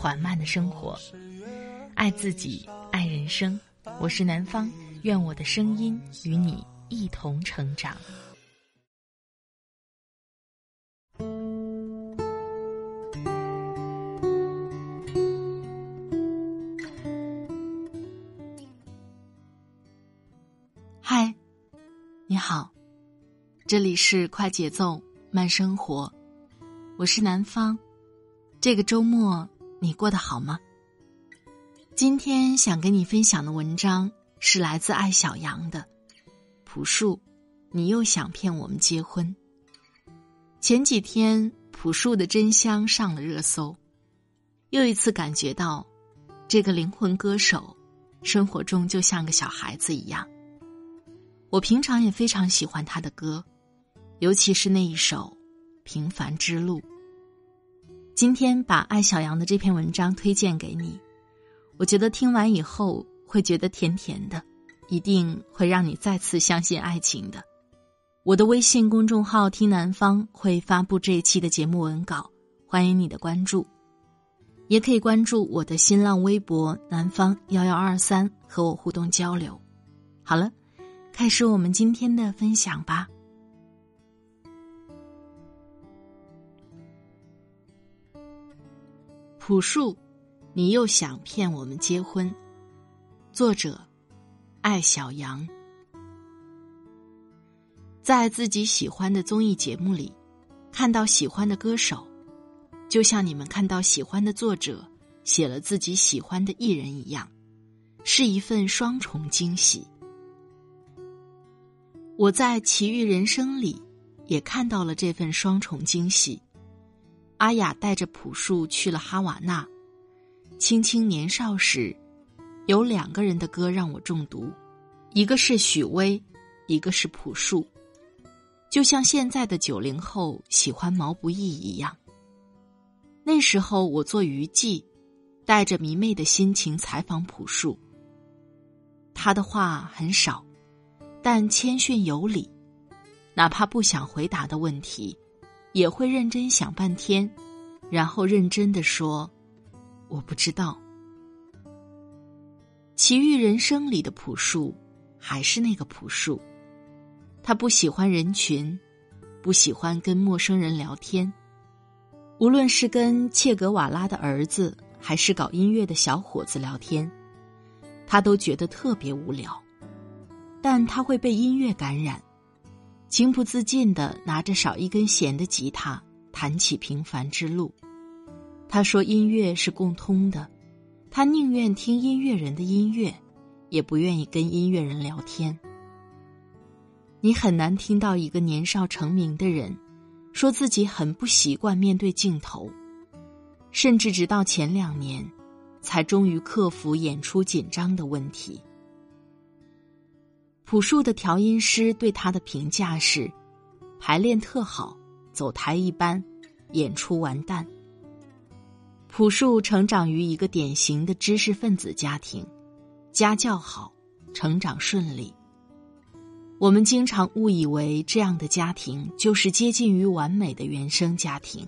缓慢的生活，爱自己，爱人生。我是南方，愿我的声音与你一同成长。嗨，你好，这里是快节奏慢生活，我是南方。这个周末。你过得好吗？今天想跟你分享的文章是来自爱小羊的《朴树》，你又想骗我们结婚？前几天朴树的《真香》上了热搜，又一次感觉到这个灵魂歌手生活中就像个小孩子一样。我平常也非常喜欢他的歌，尤其是那一首《平凡之路》。今天把爱小羊的这篇文章推荐给你，我觉得听完以后会觉得甜甜的，一定会让你再次相信爱情的。我的微信公众号“听南方”会发布这一期的节目文稿，欢迎你的关注，也可以关注我的新浪微博“南方幺幺二三”和我互动交流。好了，开始我们今天的分享吧。朴树，你又想骗我们结婚？作者：爱小羊。在自己喜欢的综艺节目里，看到喜欢的歌手，就像你们看到喜欢的作者写了自己喜欢的艺人一样，是一份双重惊喜。我在《奇遇人生》里也看到了这份双重惊喜。阿雅带着朴树去了哈瓦那。青青年少时，有两个人的歌让我中毒，一个是许巍，一个是朴树。就像现在的九零后喜欢毛不易一样。那时候我做娱记，带着迷妹的心情采访朴树。他的话很少，但谦逊有礼，哪怕不想回答的问题。也会认真想半天，然后认真的说：“我不知道。”奇遇人生里的朴树，还是那个朴树。他不喜欢人群，不喜欢跟陌生人聊天。无论是跟切格瓦拉的儿子，还是搞音乐的小伙子聊天，他都觉得特别无聊。但他会被音乐感染。情不自禁的拿着少一根弦的吉他弹起《平凡之路》，他说音乐是共通的，他宁愿听音乐人的音乐，也不愿意跟音乐人聊天。你很难听到一个年少成名的人，说自己很不习惯面对镜头，甚至直到前两年，才终于克服演出紧张的问题。朴树的调音师对他的评价是：排练特好，走台一般，演出完蛋。朴树成长于一个典型的知识分子家庭，家教好，成长顺利。我们经常误以为这样的家庭就是接近于完美的原生家庭，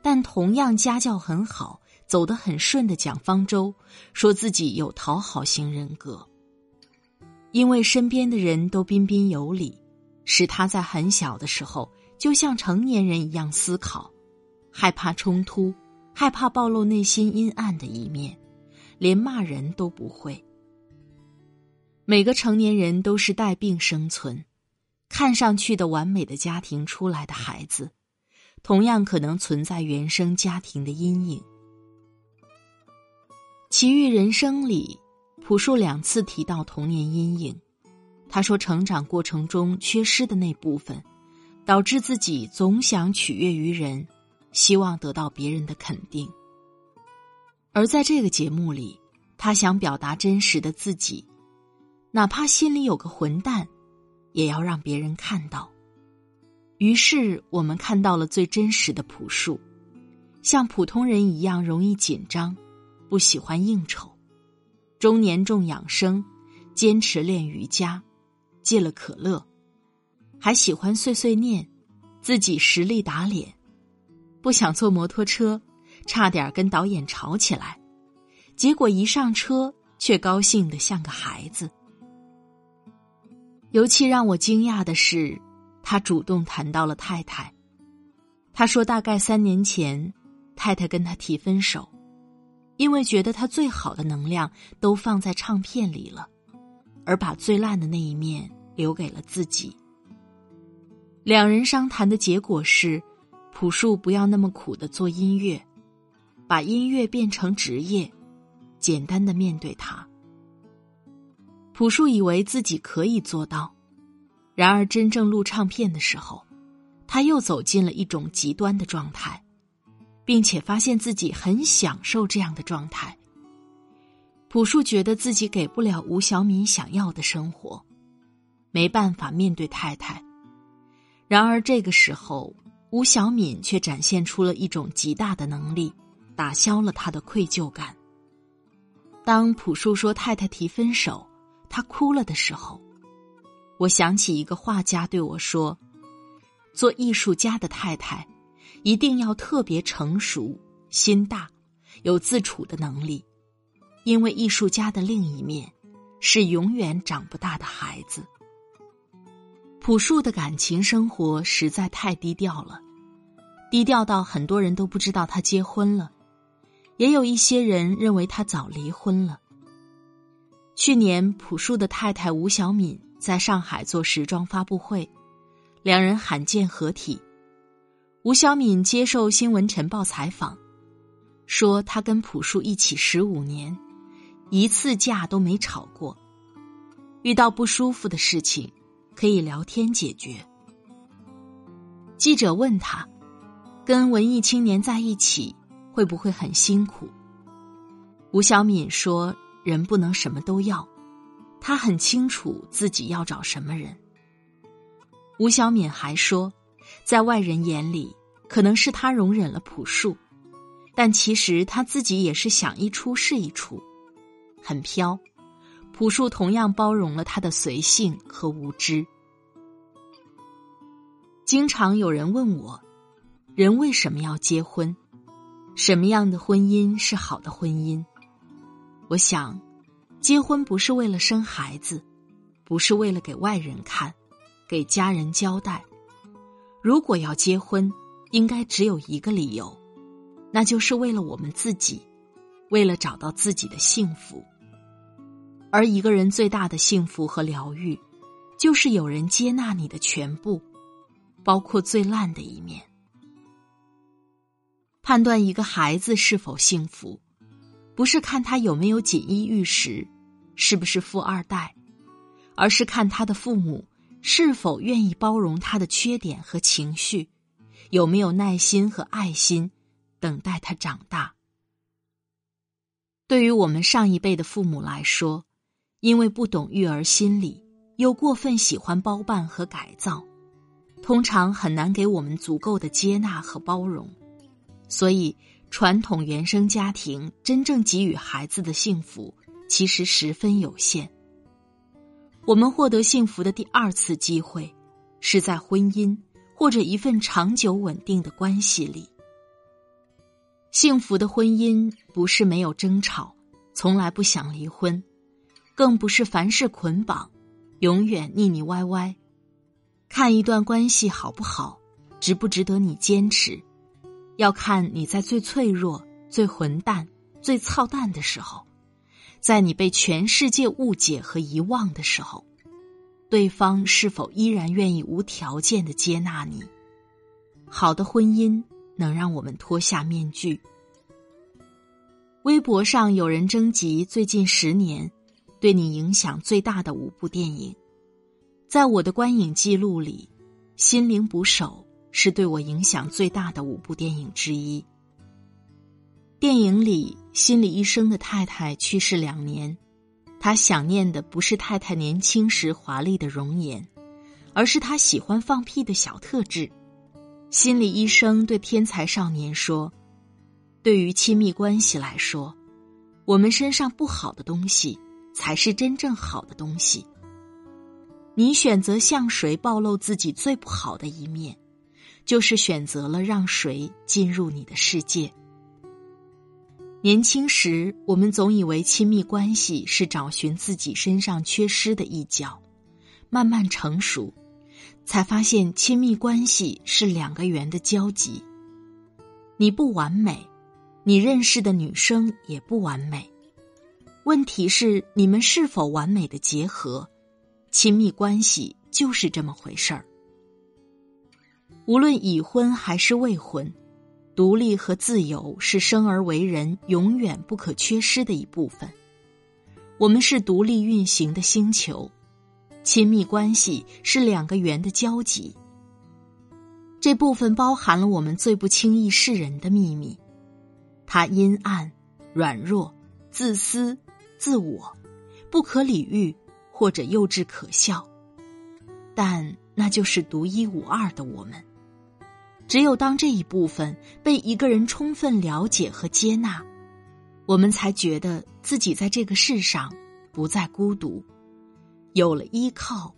但同样家教很好、走得很顺的蒋方舟，说自己有讨好型人格。因为身边的人都彬彬有礼，使他在很小的时候就像成年人一样思考，害怕冲突，害怕暴露内心阴暗的一面，连骂人都不会。每个成年人都是带病生存，看上去的完美的家庭出来的孩子，同样可能存在原生家庭的阴影。奇遇人生里。朴树两次提到童年阴影，他说成长过程中缺失的那部分，导致自己总想取悦于人，希望得到别人的肯定。而在这个节目里，他想表达真实的自己，哪怕心里有个混蛋，也要让别人看到。于是，我们看到了最真实的朴树，像普通人一样容易紧张，不喜欢应酬，中年重养生，坚持练瑜伽，戒了可乐，还喜欢碎碎念，自己实力打脸，不想坐摩托车，差点跟导演吵起来，结果一上车却高兴的像个孩子。尤其让我惊讶的是。他主动谈到了太太，他说大概三年前，太太跟他提分手，因为觉得他最好的能量都放在唱片里了，而把最烂的那一面留给了自己。两人商谈的结果是，朴树不要那么苦的做音乐，把音乐变成职业，简单的面对他。朴树以为自己可以做到。然而，真正录唱片的时候，他又走进了一种极端的状态，并且发现自己很享受这样的状态。朴树觉得自己给不了吴小敏想要的生活，没办法面对太太。然而，这个时候，吴小敏却展现出了一种极大的能力，打消了他的愧疚感。当朴树说太太提分手，他哭了的时候。我想起一个画家对我说：“做艺术家的太太，一定要特别成熟、心大，有自处的能力，因为艺术家的另一面，是永远长不大的孩子。”朴树的感情生活实在太低调了，低调到很多人都不知道他结婚了，也有一些人认为他早离婚了。去年，朴树的太太吴小敏。在上海做时装发布会，两人罕见合体。吴小敏接受《新闻晨报》采访，说她跟朴树一起十五年，一次架都没吵过，遇到不舒服的事情可以聊天解决。记者问他，跟文艺青年在一起会不会很辛苦？吴小敏说：“人不能什么都要。”他很清楚自己要找什么人。吴小敏还说，在外人眼里，可能是他容忍了朴树，但其实他自己也是想一出是一出，很飘。朴树同样包容了他的随性和无知。经常有人问我，人为什么要结婚？什么样的婚姻是好的婚姻？我想。结婚不是为了生孩子，不是为了给外人看，给家人交代。如果要结婚，应该只有一个理由，那就是为了我们自己，为了找到自己的幸福。而一个人最大的幸福和疗愈，就是有人接纳你的全部，包括最烂的一面。判断一个孩子是否幸福。不是看他有没有锦衣玉食，是不是富二代，而是看他的父母是否愿意包容他的缺点和情绪，有没有耐心和爱心等待他长大。对于我们上一辈的父母来说，因为不懂育儿心理，又过分喜欢包办和改造，通常很难给我们足够的接纳和包容，所以。传统原生家庭真正给予孩子的幸福，其实十分有限。我们获得幸福的第二次机会，是在婚姻或者一份长久稳定的关系里。幸福的婚姻不是没有争吵，从来不想离婚，更不是凡事捆绑，永远腻腻歪歪。看一段关系好不好，值不值得你坚持。要看你在最脆弱、最混蛋、最操蛋的时候，在你被全世界误解和遗忘的时候，对方是否依然愿意无条件的接纳你？好的婚姻能让我们脱下面具。微博上有人征集最近十年对你影响最大的五部电影，在我的观影记录里，《心灵捕手》。是对我影响最大的五部电影之一。电影里心理医生的太太去世两年，他想念的不是太太年轻时华丽的容颜，而是他喜欢放屁的小特质。心理医生对天才少年说：“对于亲密关系来说，我们身上不好的东西才是真正好的东西。你选择向谁暴露自己最不好的一面，就是选择了让谁进入你的世界。”年轻时，我们总以为亲密关系是找寻自己身上缺失的一角，慢慢成熟，才发现亲密关系是两个圆的交集。你不完美，你认识的女生也不完美，问题是你们是否完美的结合？亲密关系就是这么回事儿。无论已婚还是未婚。独立和自由是生而为人永远不可缺失的一部分。我们是独立运行的星球，亲密关系是两个圆的交集。这部分包含了我们最不轻易示人的秘密，它阴暗、软弱、自私、自我、不可理喻或者幼稚可笑，但那就是独一无二的我们。只有当这一部分被一个人充分了解和接纳，我们才觉得自己在这个世上不再孤独，有了依靠，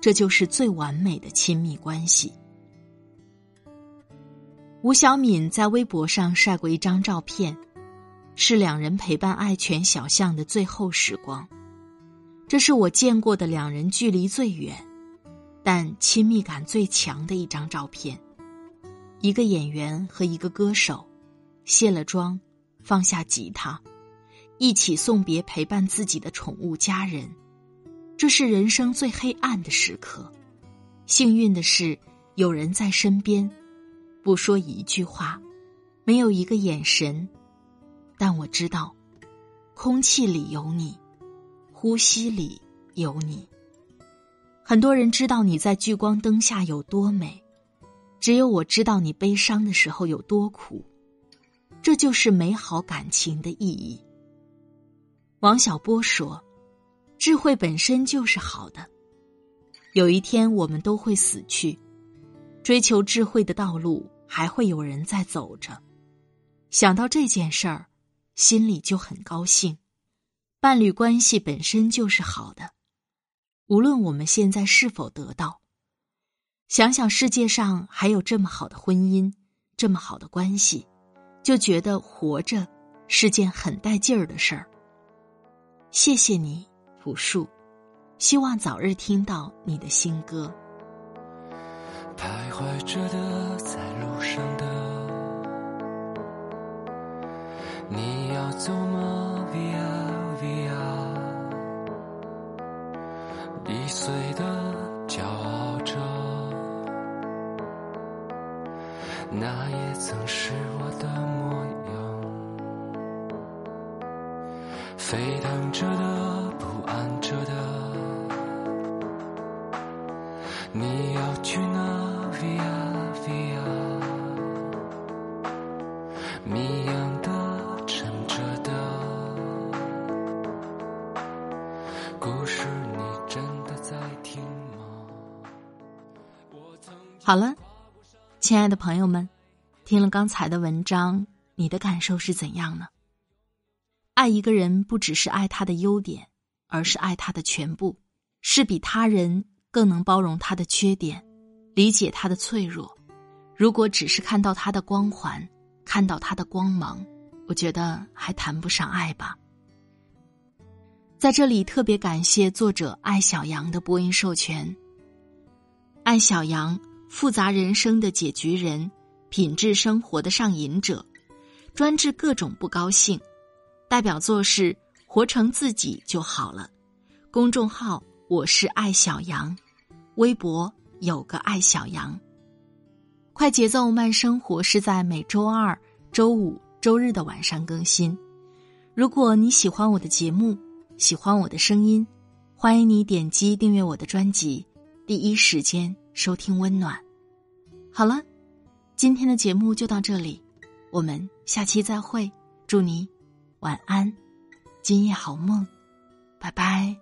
这就是最完美的亲密关系。吴晓敏在微博上晒过一张照片，是两人陪伴爱犬小象的最后时光。这是我见过的两人距离最远，但亲密感最强的一张照片。一个演员和一个歌手，卸了妆，放下吉他，一起送别陪伴自己的宠物家人。这是人生最黑暗的时刻。幸运的是，有人在身边，不说一句话，没有一个眼神，但我知道，空气里有你，呼吸里有你。很多人知道你在聚光灯下有多美。只有我知道你悲伤的时候有多苦，这就是美好感情的意义。王小波说：“智慧本身就是好的。有一天我们都会死去，追求智慧的道路还会有人在走着。想到这件事儿，心里就很高兴。伴侣关系本身就是好的，无论我们现在是否得到。”想想世界上还有这么好的婚姻，这么好的关系，就觉得活着是件很带劲儿的事儿。谢谢你，朴树，希望早日听到你的新歌。徘徊着的，在路上的，你要走吗？Via Via，易碎的，骄傲着。那也曾是我的模样，沸腾着的，不安着的，亲爱的朋友们，听了刚才的文章，你的感受是怎样呢？爱一个人不只是爱他的优点，而是爱他的全部，是比他人更能包容他的缺点，理解他的脆弱。如果只是看到他的光环，看到他的光芒，我觉得还谈不上爱吧。在这里特别感谢作者艾小羊的播音授权。艾小羊。复杂人生的解决人，品质生活的上瘾者，专治各种不高兴。代表作是《活成自己就好了》，公众号我是爱小羊，微博有个爱小羊。快节奏慢生活是在每周二、周五、周日的晚上更新。如果你喜欢我的节目，喜欢我的声音，欢迎你点击订阅我的专辑，第一时间。收听温暖，好了，今天的节目就到这里，我们下期再会，祝你晚安，今夜好梦，拜拜。